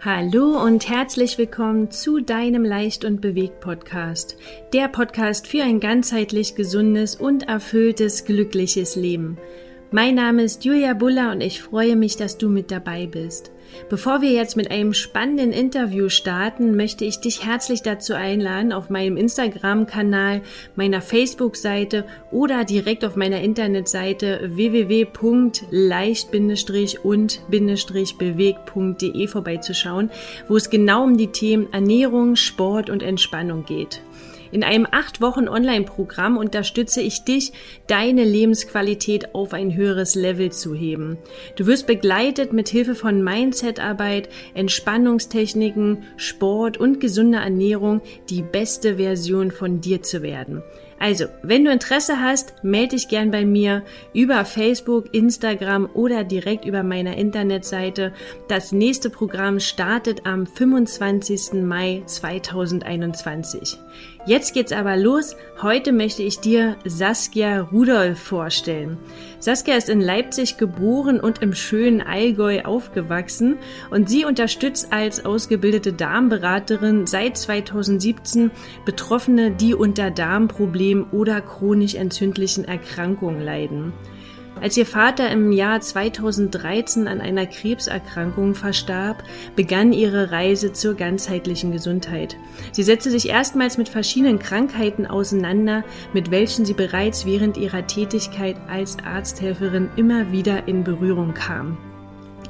Hallo und herzlich willkommen zu deinem Leicht und Bewegt Podcast. Der Podcast für ein ganzheitlich gesundes und erfülltes, glückliches Leben. Mein Name ist Julia Buller und ich freue mich, dass du mit dabei bist. Bevor wir jetzt mit einem spannenden Interview starten, möchte ich dich herzlich dazu einladen, auf meinem Instagram-Kanal, meiner Facebook-Seite oder direkt auf meiner Internetseite www.leicht-und-bewegt.de vorbeizuschauen, wo es genau um die Themen Ernährung, Sport und Entspannung geht. In einem acht Wochen Online-Programm unterstütze ich dich, deine Lebensqualität auf ein höheres Level zu heben. Du wirst begleitet mit Hilfe von Mindset-Arbeit, Entspannungstechniken, Sport und gesunder Ernährung, die beste Version von dir zu werden. Also, wenn du Interesse hast, melde dich gern bei mir über Facebook, Instagram oder direkt über meiner Internetseite. Das nächste Programm startet am 25. Mai 2021. Jetzt geht's aber los. Heute möchte ich dir Saskia Rudolph vorstellen. Saskia ist in Leipzig geboren und im schönen Allgäu aufgewachsen und sie unterstützt als ausgebildete Darmberaterin seit 2017 Betroffene, die unter Darmproblemen oder chronisch entzündlichen Erkrankungen leiden. Als ihr Vater im Jahr 2013 an einer Krebserkrankung verstarb, begann ihre Reise zur ganzheitlichen Gesundheit. Sie setzte sich erstmals mit verschiedenen Krankheiten auseinander, mit welchen sie bereits während ihrer Tätigkeit als Arzthelferin immer wieder in Berührung kam.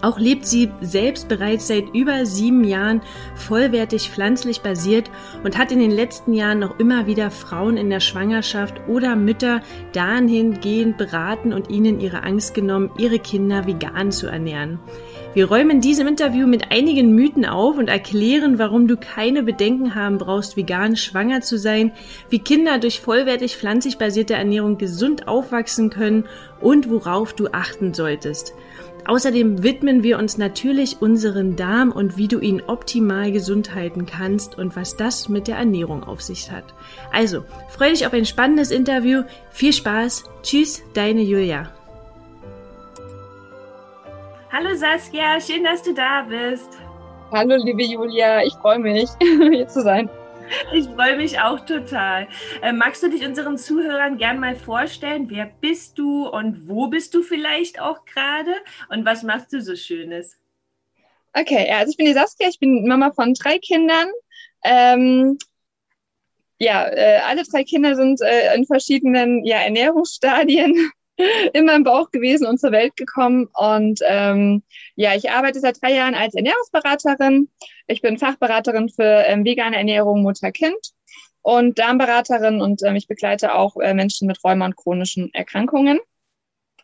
Auch lebt sie selbst bereits seit über sieben Jahren vollwertig pflanzlich basiert und hat in den letzten Jahren noch immer wieder Frauen in der Schwangerschaft oder Mütter dahingehend beraten und ihnen ihre Angst genommen, ihre Kinder vegan zu ernähren. Wir räumen diesem Interview mit einigen Mythen auf und erklären, warum du keine Bedenken haben brauchst, vegan schwanger zu sein, wie Kinder durch vollwertig pflanzlich basierte Ernährung gesund aufwachsen können und worauf du achten solltest. Außerdem widmen wir uns natürlich unseren Darm und wie du ihn optimal gesund halten kannst und was das mit der Ernährung auf sich hat. Also, freue dich auf ein spannendes Interview. Viel Spaß. Tschüss, deine Julia. Hallo Saskia, schön, dass du da bist. Hallo liebe Julia, ich freue mich, hier zu sein. Ich freue mich auch total. Äh, magst du dich unseren Zuhörern gern mal vorstellen? Wer bist du und wo bist du vielleicht auch gerade? Und was machst du so Schönes? Okay, also ich bin die Saskia, ich bin Mama von drei Kindern. Ähm, ja, äh, alle drei Kinder sind äh, in verschiedenen ja, Ernährungsstadien immer im Bauch gewesen und zur Welt gekommen. Und ähm, ja, ich arbeite seit drei Jahren als Ernährungsberaterin. Ich bin Fachberaterin für ähm, vegane Ernährung Mutter-Kind und Darmberaterin und ähm, ich begleite auch äh, Menschen mit Rheuma und chronischen Erkrankungen.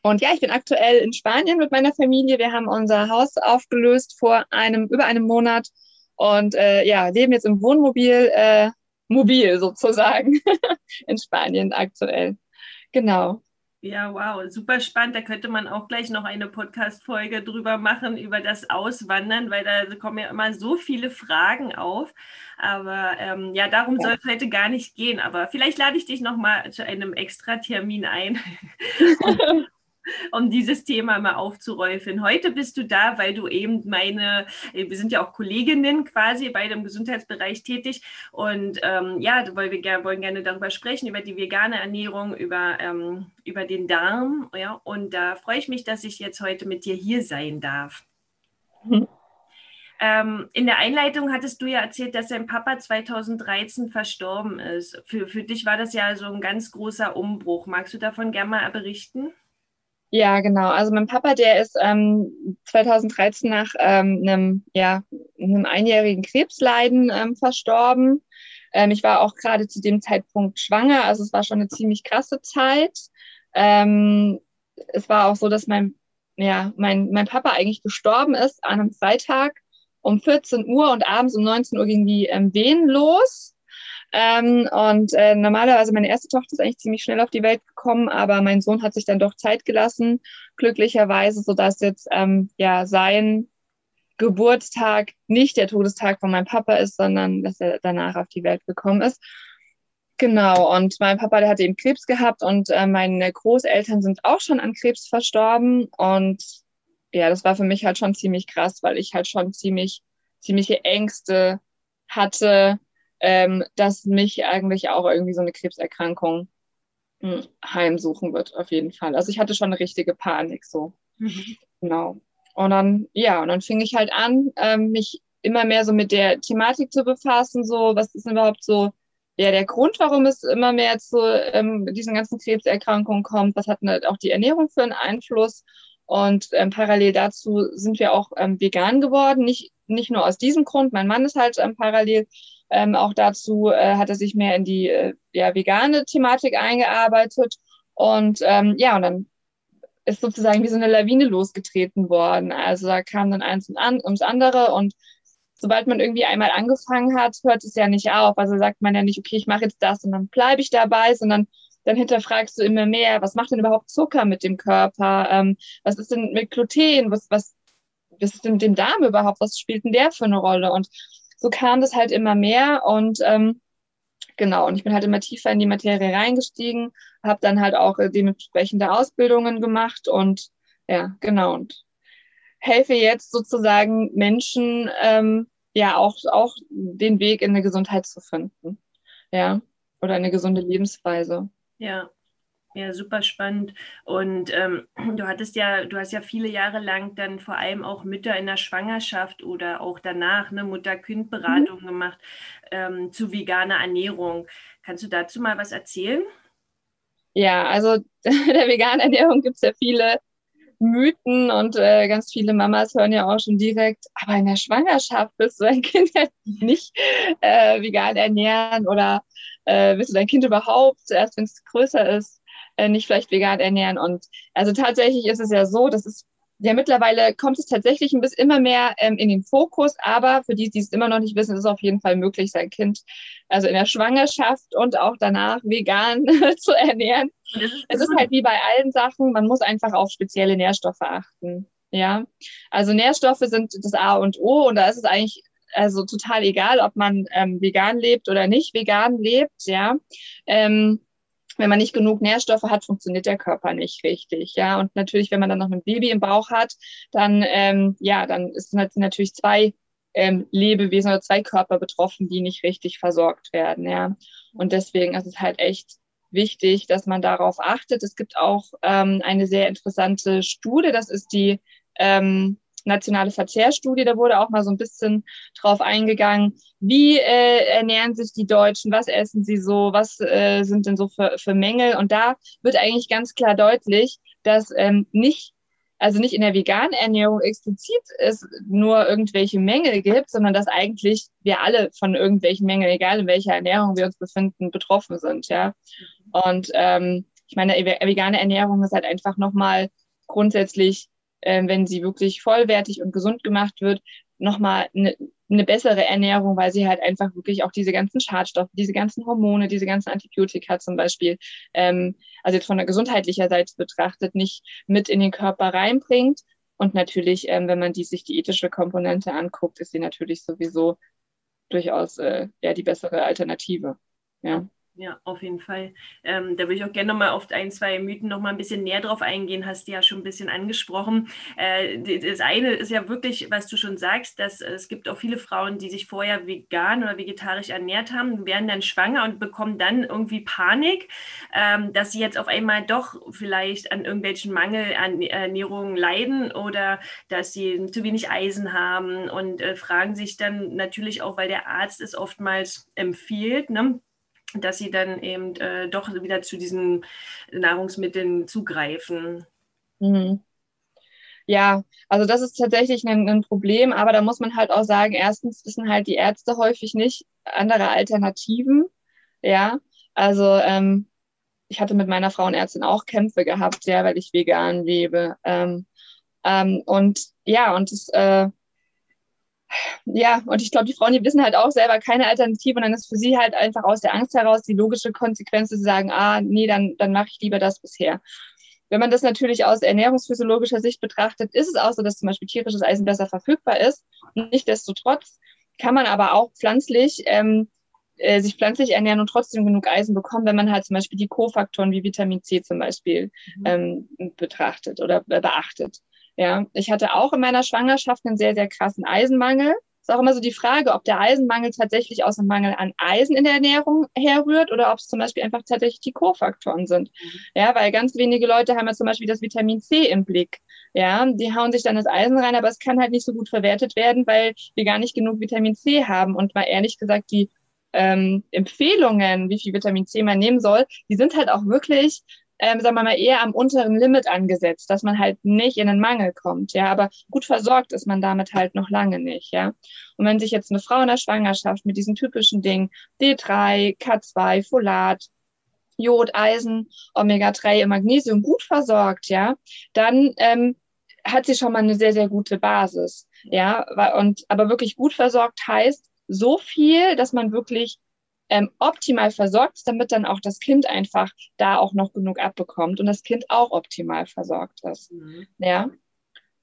Und ja, ich bin aktuell in Spanien mit meiner Familie. Wir haben unser Haus aufgelöst vor einem, über einem Monat und äh, ja, leben jetzt im Wohnmobil, äh, mobil sozusagen, in Spanien aktuell. Genau. Ja, wow, super spannend. Da könnte man auch gleich noch eine Podcast-Folge drüber machen, über das Auswandern, weil da kommen ja immer so viele Fragen auf. Aber ähm, ja, darum ja. soll es heute gar nicht gehen. Aber vielleicht lade ich dich nochmal zu einem Extra-Termin ein. um dieses Thema mal aufzuräufen. Heute bist du da, weil du eben meine, wir sind ja auch Kolleginnen quasi bei dem Gesundheitsbereich tätig und ähm, ja, weil wir ger wollen gerne darüber sprechen, über die vegane Ernährung, über, ähm, über den Darm, ja, und da freue ich mich, dass ich jetzt heute mit dir hier sein darf. Mhm. Ähm, in der Einleitung hattest du ja erzählt, dass dein Papa 2013 verstorben ist. Für, für dich war das ja so ein ganz großer Umbruch. Magst du davon gerne mal berichten? Ja, genau. Also mein Papa, der ist ähm, 2013 nach ähm, einem, ja, einem einjährigen Krebsleiden ähm, verstorben. Ähm, ich war auch gerade zu dem Zeitpunkt schwanger, also es war schon eine ziemlich krasse Zeit. Ähm, es war auch so, dass mein, ja, mein, mein Papa eigentlich gestorben ist an einem Freitag um 14 Uhr und abends um 19 Uhr ging die ähm, Wehen los. Ähm, und äh, normalerweise, meine erste Tochter ist eigentlich ziemlich schnell auf die Welt gekommen, aber mein Sohn hat sich dann doch Zeit gelassen, glücklicherweise, sodass jetzt ähm, ja sein Geburtstag nicht der Todestag von meinem Papa ist, sondern dass er danach auf die Welt gekommen ist. Genau, und mein Papa, der hatte eben Krebs gehabt und äh, meine Großeltern sind auch schon an Krebs verstorben. Und ja, das war für mich halt schon ziemlich krass, weil ich halt schon ziemlich ziemliche Ängste hatte, ähm, dass mich eigentlich auch irgendwie so eine Krebserkrankung hm, heimsuchen wird, auf jeden Fall. Also ich hatte schon eine richtige Panik so. Mhm. Genau. Und dann, ja, und dann fing ich halt an, ähm, mich immer mehr so mit der Thematik zu befassen, so, was ist denn überhaupt so, ja, der Grund, warum es immer mehr zu ähm, diesen ganzen Krebserkrankungen kommt, was hat halt auch die Ernährung für einen Einfluss? Und ähm, parallel dazu sind wir auch ähm, vegan geworden, nicht, nicht nur aus diesem Grund, mein Mann ist halt ähm, parallel ähm, auch dazu, äh, hat er sich mehr in die äh, ja, vegane Thematik eingearbeitet. Und ähm, ja, und dann ist sozusagen wie so eine Lawine losgetreten worden. Also da kam dann eins ums andere und sobald man irgendwie einmal angefangen hat, hört es ja nicht auf. Also sagt man ja nicht, okay, ich mache jetzt das und dann bleibe ich dabei, sondern dann hinterfragst du immer mehr, was macht denn überhaupt Zucker mit dem Körper? Ähm, was ist denn mit Gluten? Was, was, was ist denn mit dem Darm überhaupt? Was spielt denn der für eine Rolle? Und so kam das halt immer mehr und ähm, genau, und ich bin halt immer tiefer in die Materie reingestiegen, habe dann halt auch äh, dementsprechende Ausbildungen gemacht und ja, genau, und helfe jetzt sozusagen Menschen ähm, ja auch, auch den Weg in eine Gesundheit zu finden. Ja, oder eine gesunde Lebensweise. Ja, ja, super spannend. Und ähm, du hattest ja, du hast ja viele Jahre lang dann vor allem auch Mütter in der Schwangerschaft oder auch danach eine Mutter-Kind-Beratung mhm. gemacht ähm, zu veganer Ernährung. Kannst du dazu mal was erzählen? Ja, also der veganen Ernährung gibt es ja viele Mythen und äh, ganz viele Mamas hören ja auch schon direkt, aber in der Schwangerschaft willst du dein Kind ja nicht äh, vegan ernähren oder äh, willst du dein Kind überhaupt, erst wenn es größer ist, äh, nicht vielleicht vegan ernähren. Und also tatsächlich ist es ja so, dass es ja mittlerweile kommt es tatsächlich ein bisschen immer mehr ähm, in den Fokus, aber für die, die es immer noch nicht wissen, ist es auf jeden Fall möglich, sein Kind also in der Schwangerschaft und auch danach vegan zu ernähren. Es ist halt wie bei allen Sachen, man muss einfach auf spezielle Nährstoffe achten. Ja, also Nährstoffe sind das A und O und da ist es eigentlich also total egal, ob man ähm, vegan lebt oder nicht vegan lebt. Ja, ähm, wenn man nicht genug Nährstoffe hat, funktioniert der Körper nicht richtig. Ja, und natürlich, wenn man dann noch ein Baby im Bauch hat, dann ähm, ja, dann ist natürlich zwei ähm, Lebewesen oder zwei Körper betroffen, die nicht richtig versorgt werden. Ja, und deswegen ist es halt echt wichtig, dass man darauf achtet. Es gibt auch ähm, eine sehr interessante Studie, das ist die ähm, nationale Verzehrstudie, da wurde auch mal so ein bisschen drauf eingegangen, wie äh, ernähren sich die Deutschen, was essen sie so, was äh, sind denn so für, für Mängel. Und da wird eigentlich ganz klar deutlich, dass ähm, nicht also nicht in der veganen Ernährung explizit es nur irgendwelche Mängel gibt, sondern dass eigentlich wir alle von irgendwelchen Mängeln, egal in welcher Ernährung wir uns befinden, betroffen sind, ja. Und ähm, ich meine, vegane Ernährung ist halt einfach nochmal grundsätzlich äh, wenn sie wirklich vollwertig und gesund gemacht wird, nochmal eine, eine bessere Ernährung, weil sie halt einfach wirklich auch diese ganzen Schadstoffe, diese ganzen Hormone, diese ganzen Antibiotika zum Beispiel, ähm, also jetzt von der gesundheitlicher Seite betrachtet, nicht mit in den Körper reinbringt. Und natürlich, ähm, wenn man die, sich die ethische Komponente anguckt, ist sie natürlich sowieso durchaus äh, ja, die bessere Alternative. Ja. Ja, auf jeden Fall. Ähm, da würde ich auch gerne nochmal auf ein, zwei Mythen nochmal ein bisschen näher drauf eingehen, hast du ja schon ein bisschen angesprochen. Äh, das eine ist ja wirklich, was du schon sagst, dass es gibt auch viele Frauen, die sich vorher vegan oder vegetarisch ernährt haben, werden dann schwanger und bekommen dann irgendwie Panik, ähm, dass sie jetzt auf einmal doch vielleicht an irgendwelchen Mangel an Ernährung leiden oder dass sie zu wenig Eisen haben und äh, fragen sich dann natürlich auch, weil der Arzt es oftmals empfiehlt, ne? Dass sie dann eben äh, doch wieder zu diesen Nahrungsmitteln zugreifen. Mhm. Ja, also das ist tatsächlich ein, ein, Problem, aber da muss man halt auch sagen, erstens wissen halt die Ärzte häufig nicht andere Alternativen. Ja, also ähm, ich hatte mit meiner Frauenärztin auch Kämpfe gehabt, ja, weil ich vegan lebe. Ähm, ähm, und ja, und es äh, ja, und ich glaube, die Frauen, die wissen halt auch selber keine Alternative und dann ist für sie halt einfach aus der Angst heraus die logische Konsequenz zu sagen, ah, nee, dann, dann mache ich lieber das bisher. Wenn man das natürlich aus ernährungsphysiologischer Sicht betrachtet, ist es auch so, dass zum Beispiel tierisches Eisen besser verfügbar ist. Nichtsdestotrotz kann man aber auch pflanzlich ähm, äh, sich pflanzlich ernähren und trotzdem genug Eisen bekommen, wenn man halt zum Beispiel die Kofaktoren wie Vitamin C zum Beispiel mhm. ähm, betrachtet oder beachtet. Ja, ich hatte auch in meiner Schwangerschaft einen sehr, sehr krassen Eisenmangel. Ist auch immer so die Frage, ob der Eisenmangel tatsächlich aus einem Mangel an Eisen in der Ernährung herrührt oder ob es zum Beispiel einfach tatsächlich die Kofaktoren sind. Mhm. Ja, weil ganz wenige Leute haben ja zum Beispiel das Vitamin C im Blick. Ja, die hauen sich dann das Eisen rein, aber es kann halt nicht so gut verwertet werden, weil wir gar nicht genug Vitamin C haben. Und mal ehrlich gesagt, die ähm, Empfehlungen, wie viel Vitamin C man nehmen soll, die sind halt auch wirklich ähm, sagen wir mal, eher am unteren Limit angesetzt, dass man halt nicht in den Mangel kommt, ja, aber gut versorgt ist man damit halt noch lange nicht, ja. Und wenn sich jetzt eine Frau in der Schwangerschaft mit diesen typischen Dingen D3, K2, Folat, Jod, Eisen, Omega-3 und Magnesium gut versorgt, ja, dann ähm, hat sie schon mal eine sehr, sehr gute Basis, ja, und aber wirklich gut versorgt heißt so viel, dass man wirklich ähm, optimal versorgt ist, damit dann auch das Kind einfach da auch noch genug abbekommt und das Kind auch optimal versorgt ist. Mhm. Ja.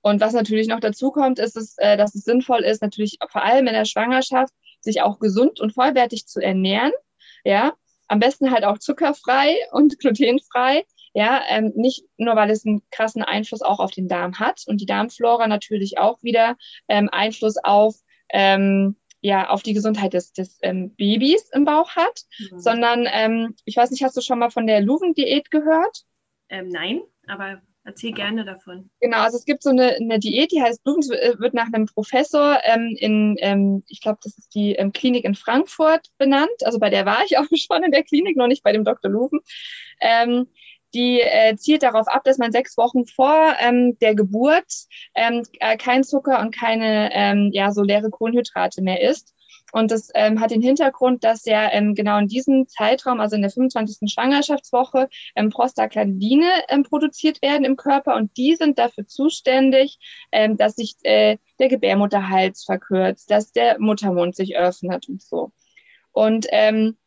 Und was natürlich noch dazu kommt, ist, es, äh, dass es sinnvoll ist, natürlich vor allem in der Schwangerschaft, sich auch gesund und vollwertig zu ernähren. Ja, am besten halt auch zuckerfrei und glutenfrei. Ja, ähm, nicht nur, weil es einen krassen Einfluss auch auf den Darm hat und die Darmflora natürlich auch wieder ähm, Einfluss auf ähm, ja auf die Gesundheit des, des ähm, Babys im Bauch hat, mhm. sondern ähm, ich weiß nicht, hast du schon mal von der Luven-Diät gehört? Ähm, nein, aber erzähl gerne davon. Genau, also es gibt so eine, eine Diät, die heißt Luven, äh, wird nach einem Professor ähm, in, ähm, ich glaube, das ist die ähm, Klinik in Frankfurt benannt. Also bei der war ich auch schon in der Klinik, noch nicht bei dem Dr. Luven. Die äh, zielt darauf ab, dass man sechs Wochen vor ähm, der Geburt ähm, äh, kein Zucker und keine ähm, ja, so leere Kohlenhydrate mehr isst. Und das ähm, hat den Hintergrund, dass ja ähm, genau in diesem Zeitraum, also in der 25. Schwangerschaftswoche, ähm, Prostaglandine ähm, produziert werden im Körper und die sind dafür zuständig, ähm, dass sich äh, der Gebärmutterhals verkürzt, dass der Muttermund sich öffnet und so. Und ähm,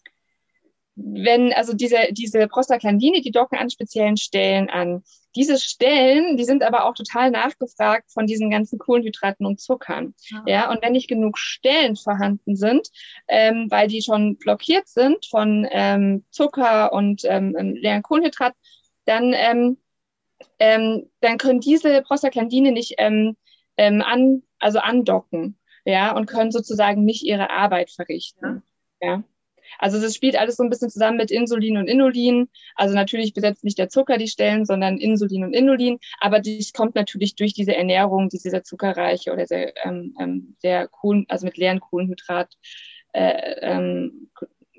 wenn, also diese, diese Prostaglandine, die docken an speziellen Stellen an. Diese Stellen, die sind aber auch total nachgefragt von diesen ganzen Kohlenhydraten und Zuckern. Ja, ja und wenn nicht genug Stellen vorhanden sind, ähm, weil die schon blockiert sind von ähm, Zucker und ähm, ähm leeren Kohlenhydraten, dann, ähm, ähm, dann können diese Prostaglandine nicht ähm, ähm, an, also andocken, ja, und können sozusagen nicht ihre Arbeit verrichten. Ja. ja. Also das spielt alles so ein bisschen zusammen mit Insulin und Inulin. Also natürlich besetzt nicht der Zucker die Stellen, sondern Insulin und Inulin. Aber dies kommt natürlich durch diese Ernährung, diese sehr zuckerreiche oder sehr, ähm, ähm, sehr Kohlen, also mit leeren Kohlenhydrat, äh, ähm,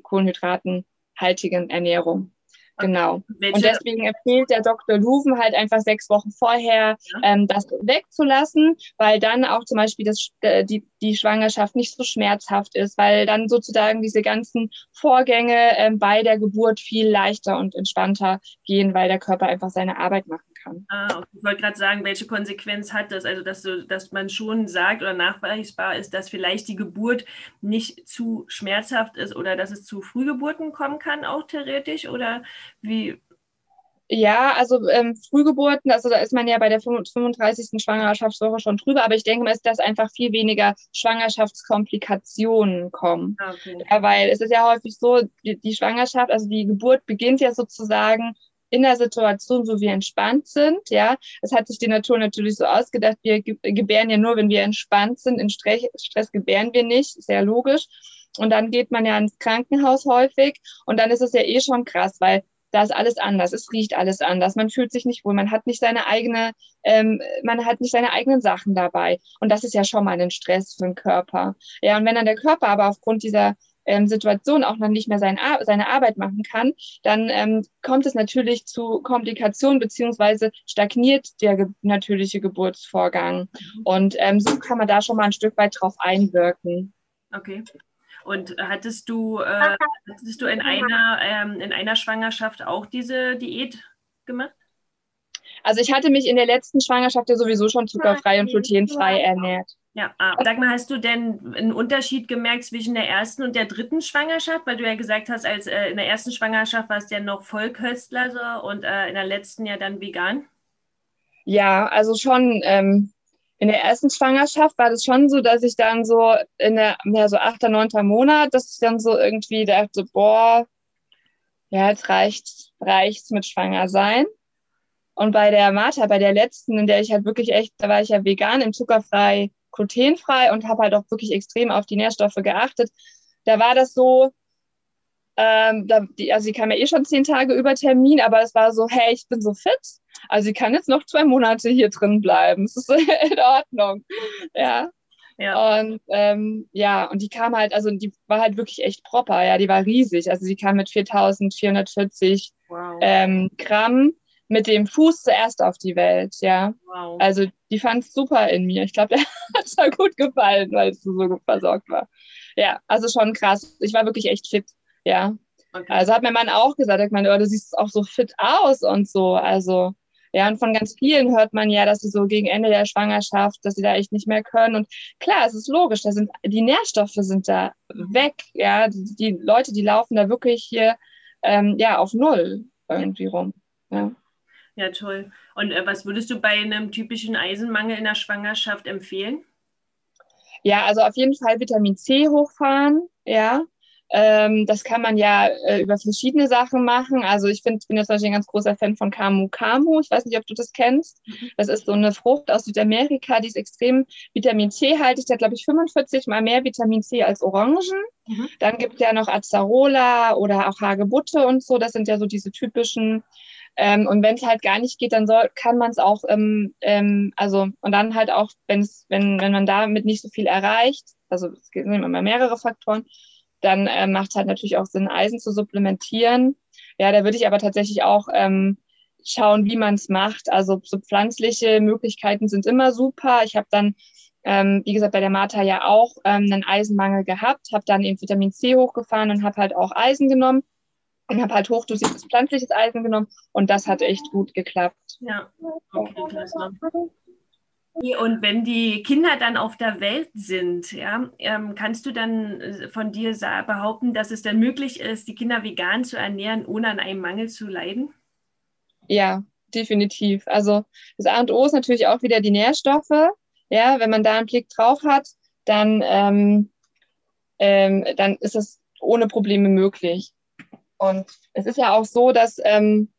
Kohlenhydratenhaltigen Ernährung. Genau. Und deswegen empfiehlt der Dr. Luven halt einfach sechs Wochen vorher ja. ähm, das wegzulassen, weil dann auch zum Beispiel das, äh, die, die Schwangerschaft nicht so schmerzhaft ist, weil dann sozusagen diese ganzen Vorgänge ähm, bei der Geburt viel leichter und entspannter gehen, weil der Körper einfach seine Arbeit machen kann. Ah, okay. Ich wollte gerade sagen, welche Konsequenz hat das? Also, dass, du, dass man schon sagt oder nachweisbar ist, dass vielleicht die Geburt nicht zu schmerzhaft ist oder dass es zu Frühgeburten kommen kann, auch theoretisch? Oder wie? Ja, also ähm, Frühgeburten, also da ist man ja bei der 35. Schwangerschaftswoche schon drüber, aber ich denke mal, dass einfach viel weniger Schwangerschaftskomplikationen kommen. Ah, okay. Ja, weil es ist ja häufig so, die, die Schwangerschaft, also die Geburt beginnt ja sozusagen in der Situation, wo wir entspannt sind. Ja, es hat sich die Natur natürlich so ausgedacht, wir gebären ja nur, wenn wir entspannt sind. In Stress, Stress gebären wir nicht, sehr logisch. Und dann geht man ja ins Krankenhaus häufig und dann ist es ja eh schon krass, weil da ist alles anders, es riecht alles anders, man fühlt sich nicht wohl, man hat nicht seine eigene, ähm, man hat nicht seine eigenen Sachen dabei. Und das ist ja schon mal ein Stress für den Körper. Ja, und wenn dann der Körper aber aufgrund dieser ähm, Situation auch noch nicht mehr sein, seine Arbeit machen kann, dann ähm, kommt es natürlich zu Komplikationen beziehungsweise stagniert der ge natürliche Geburtsvorgang. Mhm. Und ähm, so kann man da schon mal ein Stück weit drauf einwirken. Okay. Und hattest du, äh, hattest du in einer, ähm, in einer Schwangerschaft auch diese Diät gemacht? Also ich hatte mich in der letzten Schwangerschaft ja sowieso schon zuckerfrei und glutenfrei ernährt. Ja, ah, sag mal, hast du denn einen Unterschied gemerkt zwischen der ersten und der dritten Schwangerschaft? Weil du ja gesagt hast, als äh, in der ersten Schwangerschaft warst du ja noch Vollköstler so, und äh, in der letzten ja dann vegan. Ja, also schon ähm, in der ersten Schwangerschaft war das schon so, dass ich dann so in der, ja, so achter, neunter Monat, dass ich dann so irgendwie dachte, boah, ja, jetzt reicht, reicht's mit Schwanger sein. Und bei der Martha, bei der letzten, in der ich halt wirklich echt, da war ich ja vegan im zuckerfrei glutenfrei und habe halt auch wirklich extrem auf die Nährstoffe geachtet. Da war das so, ähm, da, die, also sie kam ja eh schon zehn Tage über Termin, aber es war so, hey, ich bin so fit. Also sie kann jetzt noch zwei Monate hier drin bleiben. Es ist in Ordnung. Ja. Ja. Und ähm, ja, und die kam halt, also die war halt wirklich echt proper, ja, die war riesig. Also sie kam mit 4440 wow. ähm, Gramm mit dem Fuß zuerst auf die Welt, ja. Wow. Also die fand es super in mir. Ich glaube, der hat es gut gefallen, weil es so gut versorgt war. Ja, also schon krass. Ich war wirklich echt fit, ja. Okay. Also hat mein Mann auch gesagt, ich meine, oh, du siehst auch so fit aus und so. Also ja, und von ganz vielen hört man ja, dass sie so gegen Ende der Schwangerschaft, dass sie da echt nicht mehr können. Und klar, es ist logisch, da sind die Nährstoffe sind da weg. Ja, die, die Leute, die laufen da wirklich hier ähm, ja auf null irgendwie rum. Ja. Ja, toll. Und äh, was würdest du bei einem typischen Eisenmangel in der Schwangerschaft empfehlen? Ja, also auf jeden Fall Vitamin C hochfahren, ja. Ähm, das kann man ja äh, über verschiedene Sachen machen. Also ich find, bin jetzt natürlich ein ganz großer Fan von Camu Camu. Ich weiß nicht, ob du das kennst. Mhm. Das ist so eine Frucht aus Südamerika, die ist extrem Vitamin C haltig. Die hat, glaube ich, 45 mal mehr Vitamin C als Orangen. Mhm. Dann gibt es ja noch Azarola oder auch Hagebutte und so. Das sind ja so diese typischen ähm, und wenn es halt gar nicht geht, dann soll, kann man es auch, ähm, ähm, also und dann halt auch, wenn's, wenn, wenn man damit nicht so viel erreicht, also es gibt immer mehrere Faktoren, dann äh, macht es halt natürlich auch Sinn, Eisen zu supplementieren. Ja, da würde ich aber tatsächlich auch ähm, schauen, wie man es macht. Also so pflanzliche Möglichkeiten sind immer super. Ich habe dann, ähm, wie gesagt, bei der Martha ja auch ähm, einen Eisenmangel gehabt, habe dann eben Vitamin C hochgefahren und habe halt auch Eisen genommen und habe halt hochdosiertes pflanzliches Eisen genommen und das hat echt gut geklappt. Ja, okay, klasse. Und wenn die Kinder dann auf der Welt sind, ja, ähm, kannst du dann äh, von dir behaupten, dass es dann möglich ist, die Kinder vegan zu ernähren, ohne an einem Mangel zu leiden? Ja, definitiv. Also das A und O ist natürlich auch wieder die Nährstoffe. Ja, wenn man da einen Blick drauf hat, dann, ähm, ähm, dann ist es ohne Probleme möglich. Und es ist ja auch so, dass ähm,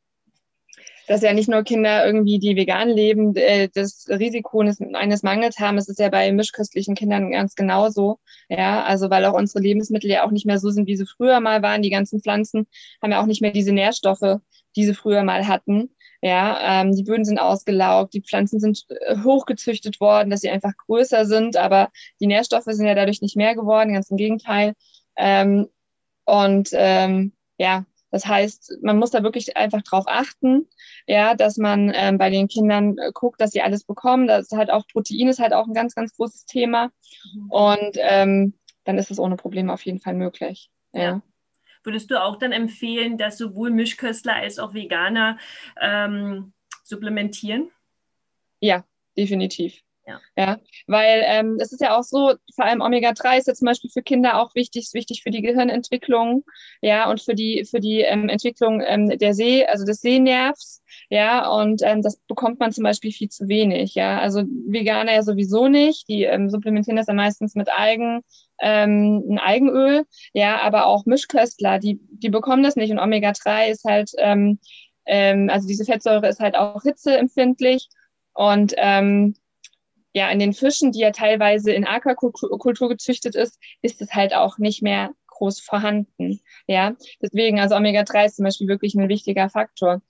dass ja nicht nur Kinder irgendwie, die vegan leben, äh, das Risiko eines Mangels haben. Es ist ja bei mischköstlichen Kindern ganz genauso. Ja, also weil auch unsere Lebensmittel ja auch nicht mehr so sind, wie sie früher mal waren. Die ganzen Pflanzen haben ja auch nicht mehr diese Nährstoffe, die sie früher mal hatten. Ja, ähm, die Böden sind ausgelaugt, die Pflanzen sind äh, hochgezüchtet worden, dass sie einfach größer sind, aber die Nährstoffe sind ja dadurch nicht mehr geworden, ganz im Gegenteil. Ähm, und ähm, ja, das heißt, man muss da wirklich einfach drauf achten, ja, dass man ähm, bei den Kindern äh, guckt, dass sie alles bekommen. Das ist halt auch Protein ist halt auch ein ganz, ganz großes Thema. Mhm. Und ähm, dann ist es ohne Probleme auf jeden Fall möglich. Ja. ja. Würdest du auch dann empfehlen, dass sowohl Mischköstler als auch Veganer ähm, supplementieren? Ja, definitiv. Ja. ja, weil ähm, es ist ja auch so, vor allem Omega-3 ist ja zum Beispiel für Kinder auch wichtig, ist wichtig für die Gehirnentwicklung, ja, und für die, für die ähm, Entwicklung ähm, der Seh, also des Sehnervs, ja, und ähm, das bekommt man zum Beispiel viel zu wenig, ja. Also Veganer ja sowieso nicht, die ähm, supplementieren das ja meistens mit Algen, ähm, ein Algenöl, ja, aber auch Mischköstler, die, die bekommen das nicht und Omega-3 ist halt, ähm, ähm, also diese Fettsäure ist halt auch hitzeempfindlich und ähm, ja, in den Fischen, die ja teilweise in Aquakultur gezüchtet ist, ist es halt auch nicht mehr groß vorhanden. Ja, deswegen, also Omega-3 ist zum Beispiel wirklich ein wichtiger Faktor.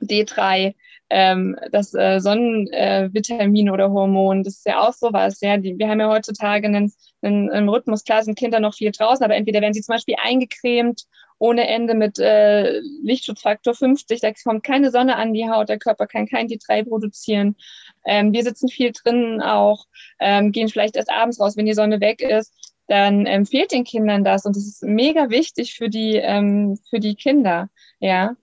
D3, ähm, das äh, Sonnenvitamin äh, oder Hormon, das ist ja auch sowas. Ja, die, wir haben ja heutzutage einen, einen, einen Rhythmus. Klar sind Kinder noch viel draußen, aber entweder werden sie zum Beispiel eingecremt ohne Ende mit äh, Lichtschutzfaktor 50, da kommt keine Sonne an die Haut, der Körper kann kein D3 produzieren. Ähm, wir sitzen viel drinnen auch, ähm, gehen vielleicht erst abends raus, wenn die Sonne weg ist. Dann ähm, fehlt den Kindern das und das ist mega wichtig für die, ähm, für die Kinder, ja.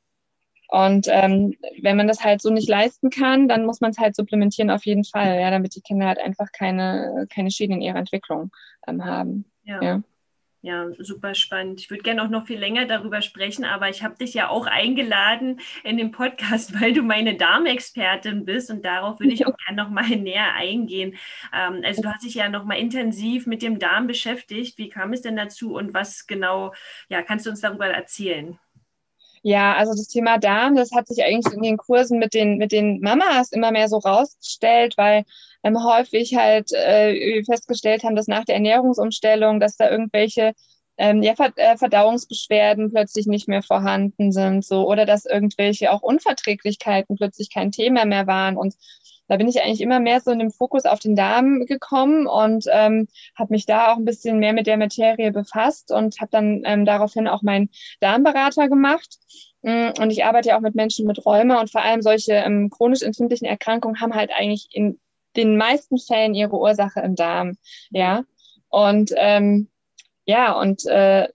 Und ähm, wenn man das halt so nicht leisten kann, dann muss man es halt supplementieren auf jeden Fall, ja, damit die Kinder halt einfach keine, keine Schäden in ihrer Entwicklung ähm, haben. ja. ja. Ja, super spannend. Ich würde gerne auch noch viel länger darüber sprechen, aber ich habe dich ja auch eingeladen in den Podcast, weil du meine Darmexpertin bist und darauf würde ich auch gerne noch mal näher eingehen. Ähm, also du hast dich ja noch mal intensiv mit dem Darm beschäftigt. Wie kam es denn dazu und was genau, ja, kannst du uns darüber erzählen? Ja, also das Thema Darm, das hat sich eigentlich in den Kursen mit den, mit den Mamas immer mehr so rausgestellt, weil ähm, häufig halt äh, festgestellt haben, dass nach der Ernährungsumstellung, dass da irgendwelche ähm, ja, äh, Verdauungsbeschwerden plötzlich nicht mehr vorhanden sind, so oder dass irgendwelche auch Unverträglichkeiten plötzlich kein Thema mehr waren. Und da bin ich eigentlich immer mehr so in dem Fokus auf den Darm gekommen und ähm, habe mich da auch ein bisschen mehr mit der Materie befasst und habe dann ähm, daraufhin auch meinen Darmberater gemacht. Mm, und ich arbeite ja auch mit Menschen mit Rheuma und vor allem solche ähm, chronisch entzündlichen Erkrankungen haben halt eigentlich in den meisten Fällen ihre Ursache im Darm. Ja. Und ähm, ja, und äh,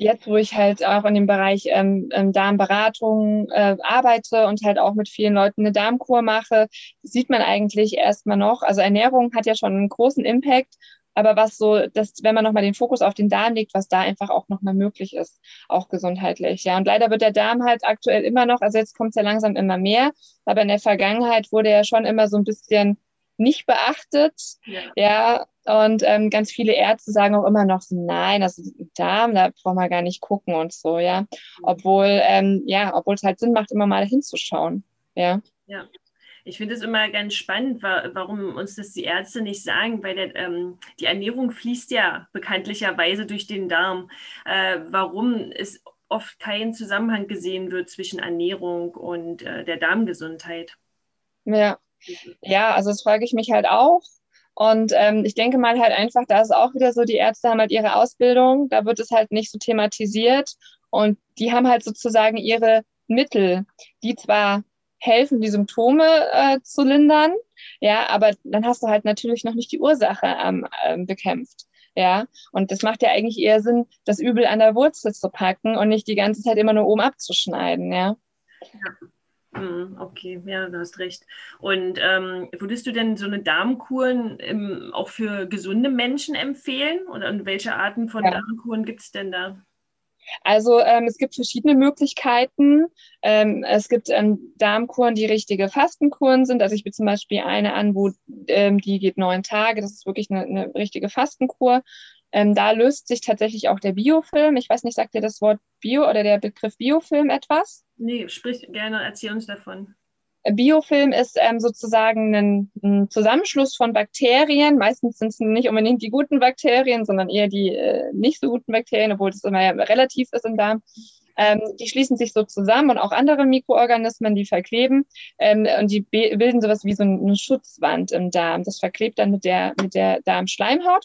jetzt, wo ich halt auch in dem Bereich ähm, ähm, Darmberatung äh, arbeite und halt auch mit vielen Leuten eine Darmkur mache, sieht man eigentlich erstmal noch, also Ernährung hat ja schon einen großen Impact, aber was so, dass, wenn man nochmal den Fokus auf den Darm legt, was da einfach auch nochmal möglich ist, auch gesundheitlich. Ja, und leider wird der Darm halt aktuell immer noch, also jetzt kommt es ja langsam immer mehr, aber in der Vergangenheit wurde er schon immer so ein bisschen nicht beachtet. Ja, ja und ähm, ganz viele Ärzte sagen auch immer noch so, nein, das ist ein Darm, da brauchen wir gar nicht gucken und so, ja. Mhm. Obwohl, ähm, ja, obwohl es halt Sinn macht, immer mal hinzuschauen. Ja. Ja. Ich finde es immer ganz spannend, warum uns das die Ärzte nicht sagen, weil der, ähm, die Ernährung fließt ja bekanntlicherweise durch den Darm. Äh, warum es oft kein Zusammenhang gesehen wird zwischen Ernährung und äh, der Darmgesundheit. Ja, ja, also das frage ich mich halt auch. Und ähm, ich denke mal halt einfach, da ist auch wieder so, die Ärzte haben halt ihre Ausbildung, da wird es halt nicht so thematisiert. Und die haben halt sozusagen ihre Mittel, die zwar helfen, die Symptome äh, zu lindern, ja, aber dann hast du halt natürlich noch nicht die Ursache ähm, ähm, bekämpft. Ja, und das macht ja eigentlich eher Sinn, das Übel an der Wurzel zu packen und nicht die ganze Zeit immer nur oben abzuschneiden, ja. ja. Hm, okay, ja, du hast recht. Und ähm, würdest du denn so eine Darmkuren im, auch für gesunde Menschen empfehlen? Oder welche Arten von ja. Darmkuren gibt es denn da? Also ähm, es gibt verschiedene Möglichkeiten. Ähm, es gibt ähm, Darmkuren, die richtige Fastenkuren sind. Also ich biete zum Beispiel eine an, wo ähm, die geht neun Tage. Das ist wirklich eine, eine richtige Fastenkur. Ähm, da löst sich tatsächlich auch der Biofilm. Ich weiß nicht, sagt dir das Wort Bio oder der Begriff Biofilm etwas? Nee, sprich gerne, erzähl uns davon. Biofilm ist ähm, sozusagen ein, ein, Zusammenschluss von Bakterien. Meistens sind es nicht unbedingt die guten Bakterien, sondern eher die äh, nicht so guten Bakterien, obwohl es immer relativ ist im Darm. Ähm, die schließen sich so zusammen und auch andere Mikroorganismen, die verkleben ähm, und die bilden sowas wie so eine Schutzwand im Darm. Das verklebt dann mit der, mit der Darmschleimhaut.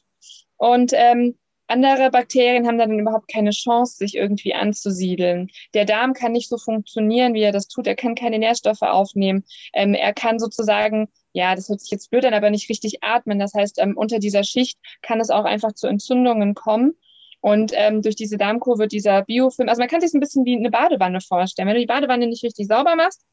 Und ähm, andere Bakterien haben dann überhaupt keine Chance, sich irgendwie anzusiedeln. Der Darm kann nicht so funktionieren, wie er das tut. Er kann keine Nährstoffe aufnehmen. Ähm, er kann sozusagen, ja, das hört sich jetzt blöd an, aber nicht richtig atmen. Das heißt, ähm, unter dieser Schicht kann es auch einfach zu Entzündungen kommen. Und ähm, durch diese Darmkur wird dieser Biofilm, also man kann sich ein bisschen wie eine Badewanne vorstellen. Wenn du die Badewanne nicht richtig sauber machst,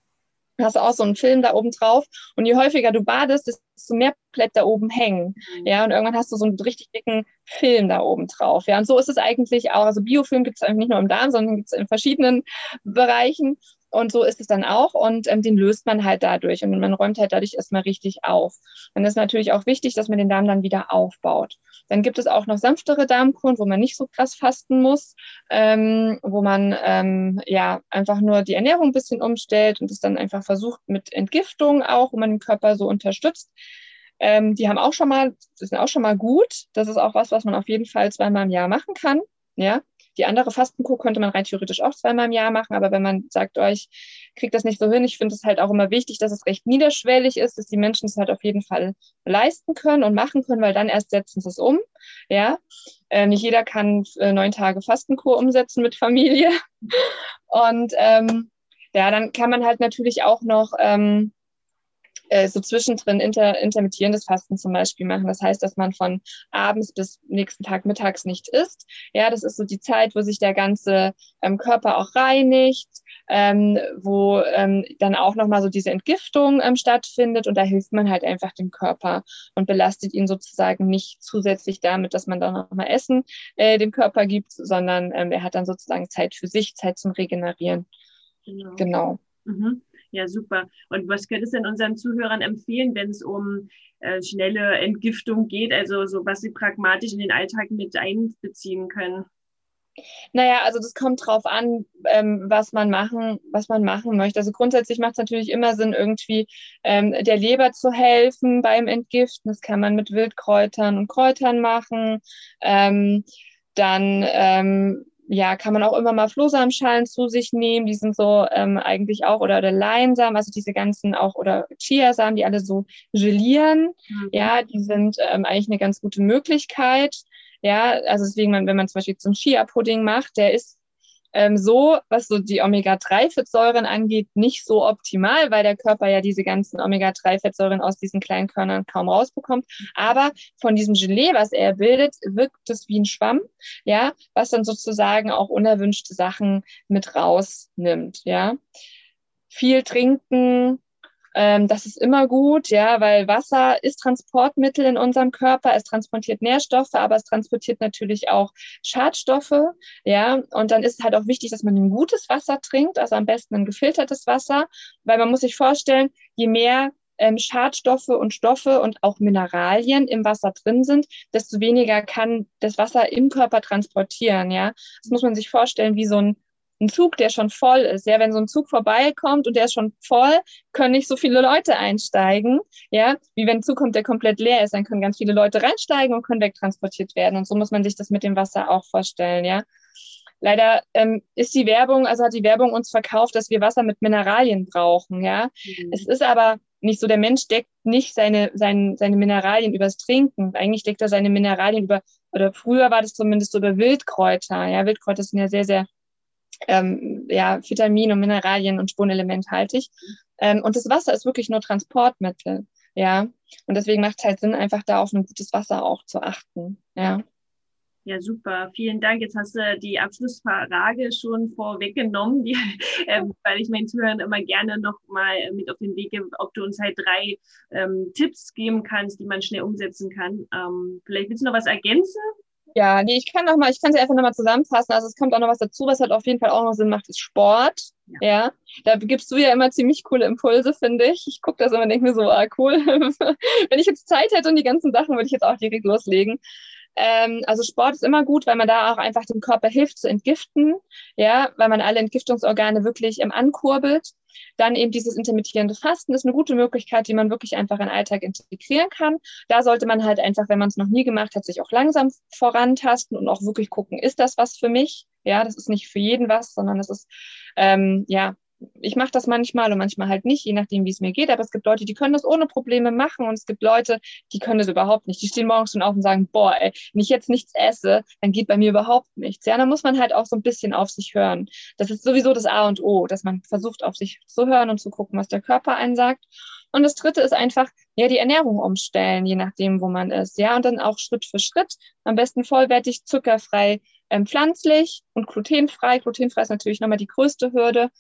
hast du auch so einen Film da oben drauf. Und je häufiger du badest, desto mehr bleibt da oben hängen. Mhm. Ja, und irgendwann hast du so einen richtig dicken Film da oben drauf. Ja, und so ist es eigentlich auch. Also Biofilm gibt es nicht nur im Darm, sondern gibt es in verschiedenen Bereichen. Und so ist es dann auch. Und ähm, den löst man halt dadurch. Und man räumt halt dadurch erstmal richtig auf. Dann ist natürlich auch wichtig, dass man den Darm dann wieder aufbaut. Dann gibt es auch noch sanftere Darmkuren, wo man nicht so krass fasten muss, ähm, wo man ähm, ja einfach nur die Ernährung ein bisschen umstellt und es dann einfach versucht mit Entgiftung auch, wo man den Körper so unterstützt. Ähm, die haben auch schon mal, sind auch schon mal gut. Das ist auch was, was man auf jeden Fall zweimal im Jahr machen kann. Ja, die andere Fastenkur könnte man rein theoretisch auch zweimal im Jahr machen, aber wenn man sagt, oh, ich kriege das nicht so hin, ich finde es halt auch immer wichtig, dass es recht niederschwellig ist, dass die Menschen es halt auf jeden Fall leisten können und machen können, weil dann erst setzen sie es um. Ja, äh, nicht jeder kann äh, neun Tage Fastenkur umsetzen mit Familie. Und ähm, ja, dann kann man halt natürlich auch noch ähm, äh, so zwischendrin inter, intermittierendes Fasten zum Beispiel machen. Das heißt, dass man von abends bis nächsten Tag mittags nicht isst. Ja, das ist so die Zeit, wo sich der ganze ähm, Körper auch reinigt, ähm, wo ähm, dann auch nochmal so diese Entgiftung ähm, stattfindet und da hilft man halt einfach dem Körper und belastet ihn sozusagen nicht zusätzlich damit, dass man dann nochmal Essen äh, dem Körper gibt, sondern ähm, er hat dann sozusagen Zeit für sich, Zeit zum Regenerieren. Genau. genau. Mhm. Ja, super. Und was könntest du denn unseren Zuhörern empfehlen, wenn es um äh, schnelle Entgiftung geht, also so was sie pragmatisch in den Alltag mit einbeziehen können? Naja, also das kommt drauf an, ähm, was man machen, was man machen möchte. Also grundsätzlich macht es natürlich immer Sinn, irgendwie ähm, der Leber zu helfen beim Entgiften. Das kann man mit Wildkräutern und Kräutern machen. Ähm, dann ähm, ja, kann man auch immer mal Flohsamenschalen zu sich nehmen. Die sind so ähm, eigentlich auch, oder, oder Leinsamen, also diese ganzen auch, oder Chiasamen, die alle so gelieren. Mhm. Ja, die sind ähm, eigentlich eine ganz gute Möglichkeit. Ja, also deswegen, wenn man zum Beispiel so einen Chia-Pudding macht, der ist ähm, so, was so die Omega-3-Fettsäuren angeht, nicht so optimal, weil der Körper ja diese ganzen Omega-3-Fettsäuren aus diesen kleinen Körnern kaum rausbekommt. Aber von diesem Gelee, was er bildet, wirkt es wie ein Schwamm, ja, was dann sozusagen auch unerwünschte Sachen mit rausnimmt, ja. Viel trinken, ähm, das ist immer gut, ja, weil Wasser ist Transportmittel in unserem Körper. Es transportiert Nährstoffe, aber es transportiert natürlich auch Schadstoffe, ja. Und dann ist es halt auch wichtig, dass man ein gutes Wasser trinkt, also am besten ein gefiltertes Wasser, weil man muss sich vorstellen, je mehr ähm, Schadstoffe und Stoffe und auch Mineralien im Wasser drin sind, desto weniger kann das Wasser im Körper transportieren. Ja, das muss man sich vorstellen wie so ein ein Zug, der schon voll ist. Ja, wenn so ein Zug vorbeikommt und der ist schon voll, können nicht so viele Leute einsteigen. Ja, wie wenn ein Zug kommt, der komplett leer ist, dann können ganz viele Leute reinsteigen und können wegtransportiert werden. Und so muss man sich das mit dem Wasser auch vorstellen. Ja, leider ähm, ist die Werbung, also hat die Werbung uns verkauft, dass wir Wasser mit Mineralien brauchen. Ja, mhm. es ist aber nicht so, der Mensch deckt nicht seine, seine, seine Mineralien übers Trinken. Eigentlich deckt er seine Mineralien über, oder früher war das zumindest so über Wildkräuter. Ja, Wildkräuter sind ja sehr, sehr ähm, ja, Vitamin- und Mineralien- und Spurenelementhaltig. Ähm, und das Wasser ist wirklich nur Transportmittel. Ja, und deswegen macht es halt Sinn, einfach da auf ein gutes Wasser auch zu achten. Ja. Ja, super. Vielen Dank. Jetzt hast du die Abschlussfrage schon vorweggenommen, die, äh, weil ich meinen Zuhörern immer gerne noch mal mit auf den Weg gebe, ob du uns halt drei ähm, Tipps geben kannst, die man schnell umsetzen kann. Ähm, vielleicht willst du noch was ergänzen? Ja, nee, ich kann noch mal, ich kann sie einfach nochmal zusammenfassen. Also es kommt auch noch was dazu, was halt auf jeden Fall auch noch Sinn macht, ist Sport. Ja. ja. Da gibst du ja immer ziemlich coole Impulse, finde ich. Ich gucke das immer und denke mir so, ah, cool. Wenn ich jetzt Zeit hätte und die ganzen Sachen, würde ich jetzt auch direkt loslegen. Ähm, also Sport ist immer gut, weil man da auch einfach dem Körper hilft zu entgiften, ja, weil man alle Entgiftungsorgane wirklich ähm, ankurbelt. Dann eben dieses intermittierende Fasten ist eine gute Möglichkeit, die man wirklich einfach in den Alltag integrieren kann. Da sollte man halt einfach, wenn man es noch nie gemacht hat, sich auch langsam vorantasten und auch wirklich gucken, ist das was für mich? Ja, das ist nicht für jeden was, sondern es ist ähm, ja ich mache das manchmal und manchmal halt nicht, je nachdem, wie es mir geht. Aber es gibt Leute, die können das ohne Probleme machen und es gibt Leute, die können das überhaupt nicht. Die stehen morgens schon auf und sagen, boah, ey, wenn ich jetzt nichts esse, dann geht bei mir überhaupt nichts. Ja, dann muss man halt auch so ein bisschen auf sich hören. Das ist sowieso das A und O, dass man versucht, auf sich zu hören und zu gucken, was der Körper einsagt. Und das dritte ist einfach, ja, die Ernährung umstellen, je nachdem, wo man ist. Ja, und dann auch Schritt für Schritt, am besten vollwertig, zuckerfrei, ähm, pflanzlich und glutenfrei. Glutenfrei ist natürlich nochmal die größte Hürde.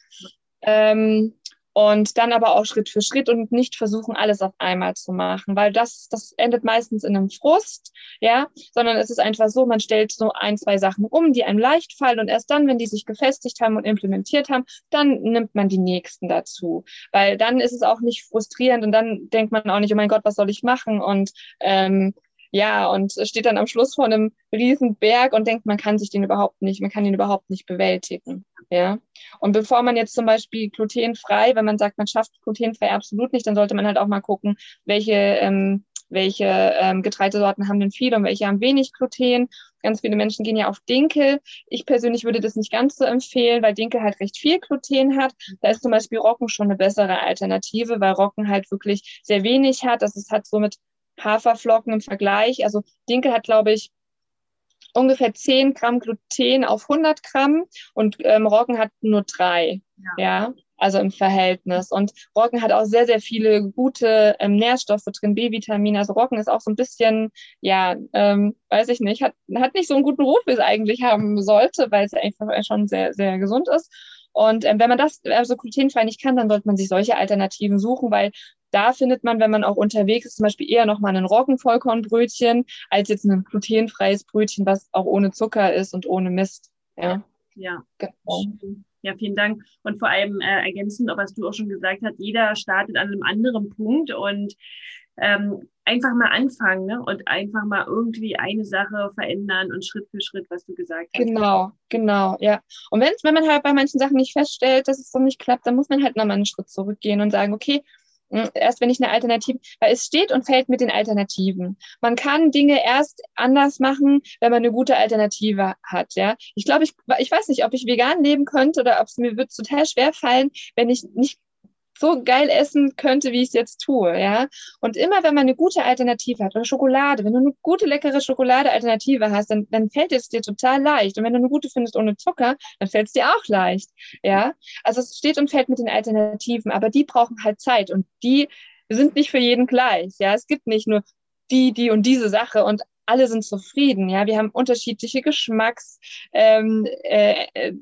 Ähm, und dann aber auch Schritt für Schritt und nicht versuchen, alles auf einmal zu machen, weil das, das endet meistens in einem Frust, ja, sondern es ist einfach so, man stellt so ein, zwei Sachen um, die einem leicht fallen und erst dann, wenn die sich gefestigt haben und implementiert haben, dann nimmt man die nächsten dazu, weil dann ist es auch nicht frustrierend und dann denkt man auch nicht, oh mein Gott, was soll ich machen und ähm, ja, und steht dann am Schluss vor einem riesen Berg und denkt, man kann sich den überhaupt nicht, man kann ihn überhaupt nicht bewältigen. Ja. Und bevor man jetzt zum Beispiel glutenfrei, wenn man sagt, man schafft glutenfrei absolut nicht, dann sollte man halt auch mal gucken, welche, ähm, welche ähm, Getreidesorten haben denn viel und welche haben wenig Gluten. Ganz viele Menschen gehen ja auf Dinkel. Ich persönlich würde das nicht ganz so empfehlen, weil Dinkel halt recht viel Gluten hat. Da ist zum Beispiel Roggen schon eine bessere Alternative, weil Roggen halt wirklich sehr wenig hat. Das ist, hat somit Haferflocken im Vergleich. Also Dinkel hat, glaube ich, ungefähr 10 Gramm Gluten auf 100 Gramm und ähm, Roggen hat nur drei. Ja. ja. also im Verhältnis. Und Roggen hat auch sehr, sehr viele gute ähm, Nährstoffe drin, B-Vitamine. Also Roggen ist auch so ein bisschen, ja, ähm, weiß ich nicht, hat, hat nicht so einen guten Ruf, wie es eigentlich haben sollte, weil es einfach schon sehr, sehr gesund ist. Und ähm, wenn man das also glutenfrei nicht kann, dann sollte man sich solche Alternativen suchen, weil da findet man, wenn man auch unterwegs ist, zum Beispiel eher nochmal ein Roggenvollkornbrötchen als jetzt ein glutenfreies Brötchen, was auch ohne Zucker ist und ohne Mist. Ja, ja. Genau. Ja, vielen Dank. Und vor allem äh, ergänzend, was du auch schon gesagt hast, jeder startet an einem anderen Punkt und ähm, einfach mal anfangen ne? und einfach mal irgendwie eine Sache verändern und Schritt für Schritt, was du gesagt hast. Genau, genau, ja. Und wenn's, wenn man halt bei manchen Sachen nicht feststellt, dass es so nicht klappt, dann muss man halt nochmal einen Schritt zurückgehen und sagen, okay, erst wenn ich eine Alternative, weil es steht und fällt mit den Alternativen. Man kann Dinge erst anders machen, wenn man eine gute Alternative hat, ja. Ich glaube, ich, ich weiß nicht, ob ich vegan leben könnte oder ob es mir wird total schwer fallen, wenn ich nicht so geil essen könnte, wie ich es jetzt tue, ja. Und immer, wenn man eine gute Alternative hat oder Schokolade, wenn du eine gute, leckere Schokolade-Alternative hast, dann, dann fällt es dir total leicht. Und wenn du eine gute findest ohne Zucker, dann fällt es dir auch leicht, ja. Also es steht und fällt mit den Alternativen, aber die brauchen halt Zeit und die sind nicht für jeden gleich, ja. Es gibt nicht nur die, die und diese Sache und alle sind zufrieden, ja. Wir haben unterschiedliche Geschmacks, ähm, äh,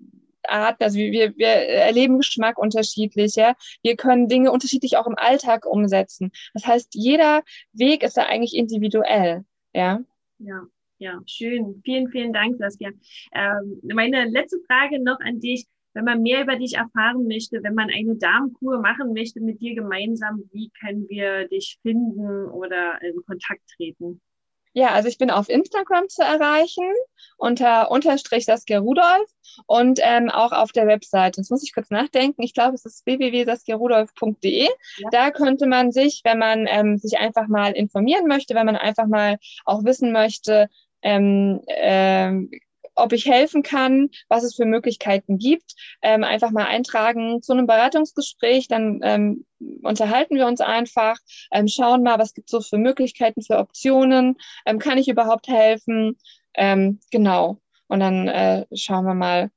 äh Arten, also wir, wir erleben Geschmack unterschiedlich, ja. Wir können Dinge unterschiedlich auch im Alltag umsetzen. Das heißt, jeder Weg ist da eigentlich individuell, ja. Ja, ja, schön. Vielen, vielen Dank, Saskia. Ähm, meine letzte Frage noch an dich. Wenn man mehr über dich erfahren möchte, wenn man eine Darmkur machen möchte mit dir gemeinsam, wie können wir dich finden oder in Kontakt treten? Ja, also ich bin auf Instagram zu erreichen unter unterstrich Saskia Rudolf und ähm, auch auf der Webseite. Jetzt muss ich kurz nachdenken. Ich glaube, es ist www.saskiarudolf.de. Ja. Da könnte man sich, wenn man ähm, sich einfach mal informieren möchte, wenn man einfach mal auch wissen möchte, ähm, ähm, ob ich helfen kann, was es für Möglichkeiten gibt. Ähm, einfach mal eintragen zu einem Beratungsgespräch, dann ähm, unterhalten wir uns einfach, ähm, schauen mal, was gibt es so für Möglichkeiten, für Optionen, ähm, kann ich überhaupt helfen? Ähm, genau. Und dann äh, schauen wir mal,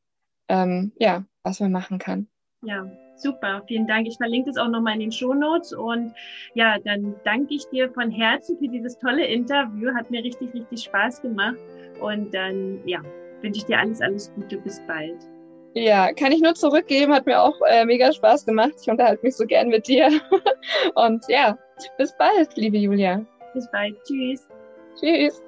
ähm, ja, was man machen kann. Ja, super. Vielen Dank. Ich verlinke das auch nochmal in den Shownotes. Und ja, dann danke ich dir von Herzen für dieses tolle Interview. Hat mir richtig, richtig Spaß gemacht. Und dann, ja, wünsche ich dir alles, alles Gute. Bis bald. Ja, kann ich nur zurückgeben. Hat mir auch äh, mega Spaß gemacht. Ich unterhalte mich so gern mit dir. Und ja, bis bald, liebe Julia. Bis bald. Tschüss. Tschüss.